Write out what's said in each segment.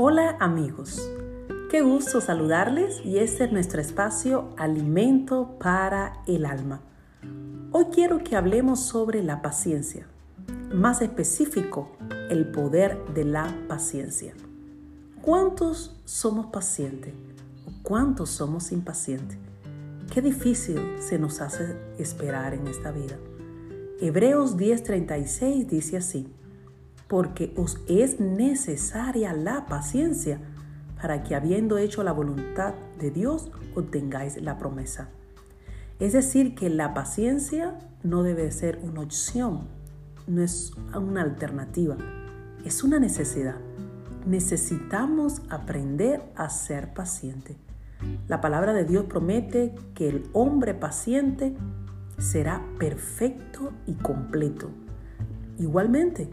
Hola amigos, qué gusto saludarles y este es nuestro espacio Alimento para el Alma. Hoy quiero que hablemos sobre la paciencia, más específico, el poder de la paciencia. ¿Cuántos somos pacientes o cuántos somos impacientes? Qué difícil se nos hace esperar en esta vida. Hebreos 10:36 dice así, porque os es necesaria la paciencia para que habiendo hecho la voluntad de Dios obtengáis la promesa. Es decir, que la paciencia no debe ser una opción, no es una alternativa, es una necesidad. Necesitamos aprender a ser paciente. La palabra de Dios promete que el hombre paciente será perfecto y completo. Igualmente,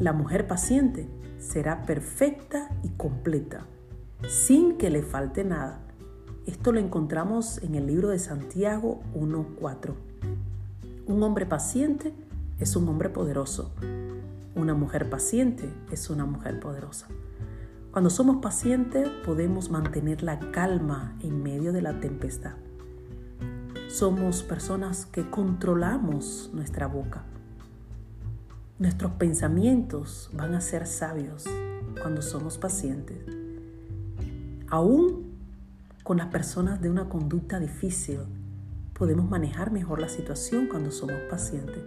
la mujer paciente será perfecta y completa, sin que le falte nada. Esto lo encontramos en el libro de Santiago 1.4. Un hombre paciente es un hombre poderoso. Una mujer paciente es una mujer poderosa. Cuando somos pacientes podemos mantener la calma en medio de la tempestad. Somos personas que controlamos nuestra boca Nuestros pensamientos van a ser sabios cuando somos pacientes. Aún con las personas de una conducta difícil, podemos manejar mejor la situación cuando somos pacientes.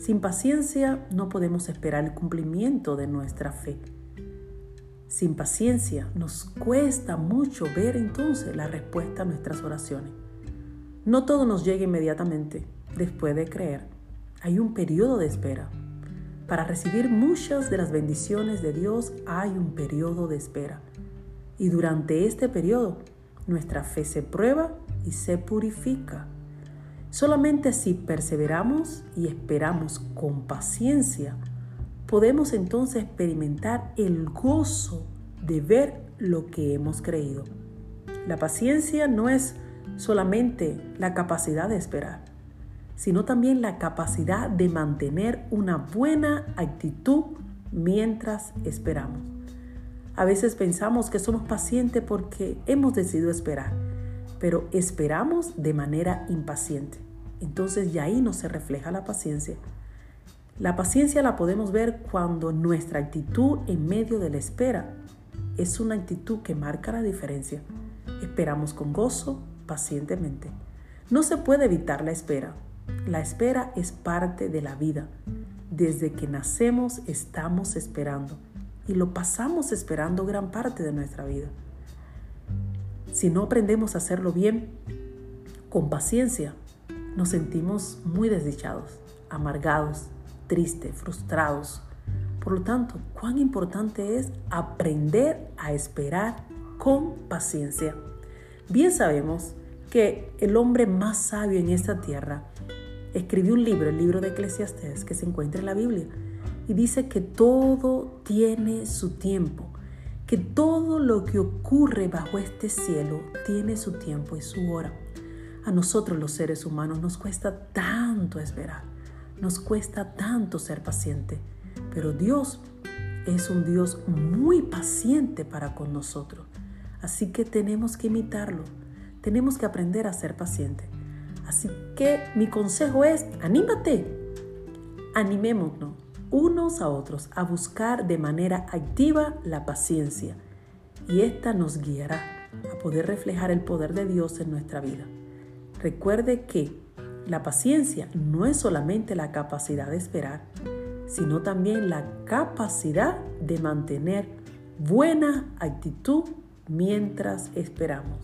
Sin paciencia no podemos esperar el cumplimiento de nuestra fe. Sin paciencia nos cuesta mucho ver entonces la respuesta a nuestras oraciones. No todo nos llega inmediatamente después de creer hay un periodo de espera. Para recibir muchas de las bendiciones de Dios hay un periodo de espera. Y durante este periodo nuestra fe se prueba y se purifica. Solamente si perseveramos y esperamos con paciencia, podemos entonces experimentar el gozo de ver lo que hemos creído. La paciencia no es solamente la capacidad de esperar sino también la capacidad de mantener una buena actitud mientras esperamos. A veces pensamos que somos pacientes porque hemos decidido esperar, pero esperamos de manera impaciente. Entonces ya ahí no se refleja la paciencia. La paciencia la podemos ver cuando nuestra actitud en medio de la espera es una actitud que marca la diferencia. Esperamos con gozo, pacientemente. No se puede evitar la espera, la espera es parte de la vida. Desde que nacemos estamos esperando y lo pasamos esperando gran parte de nuestra vida. Si no aprendemos a hacerlo bien, con paciencia, nos sentimos muy desdichados, amargados, tristes, frustrados. Por lo tanto, cuán importante es aprender a esperar con paciencia. Bien sabemos que el hombre más sabio en esta tierra escribió un libro, el libro de Eclesiastés, que se encuentra en la Biblia, y dice que todo tiene su tiempo, que todo lo que ocurre bajo este cielo tiene su tiempo y su hora. A nosotros los seres humanos nos cuesta tanto esperar, nos cuesta tanto ser paciente, pero Dios es un Dios muy paciente para con nosotros. Así que tenemos que imitarlo, tenemos que aprender a ser paciente. Así que mi consejo es, anímate, animémonos unos a otros a buscar de manera activa la paciencia y esta nos guiará a poder reflejar el poder de Dios en nuestra vida. Recuerde que la paciencia no es solamente la capacidad de esperar, sino también la capacidad de mantener buena actitud mientras esperamos.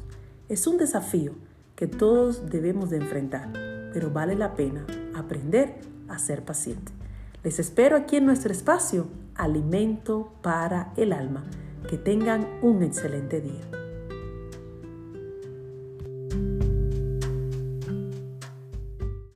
Es un desafío que todos debemos de enfrentar, pero vale la pena aprender a ser paciente. Les espero aquí en nuestro espacio, Alimento para el Alma. Que tengan un excelente día.